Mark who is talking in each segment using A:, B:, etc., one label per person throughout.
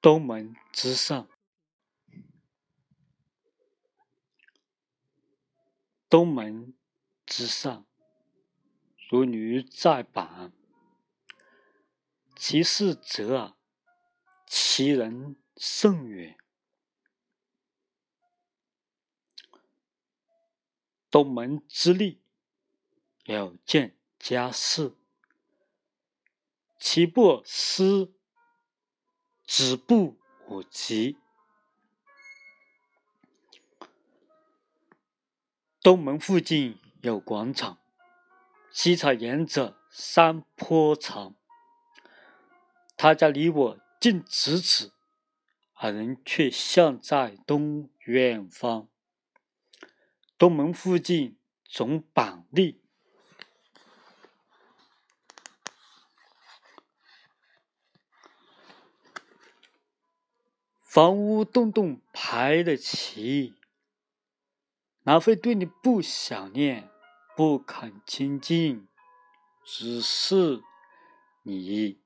A: 东门之上，东门之上，如驴在板。其势则，其人甚远。东门之利，有见家事，其不思，止不我及。东门附近有广场，西草沿着山坡长。他家离我近咫尺，而人却像在东远方。东门附近总板栗，房屋栋栋排得齐，哪会对你不想念，不肯亲近？只是你。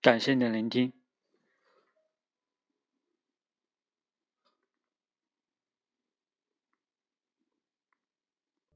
A: 感谢你的聆听。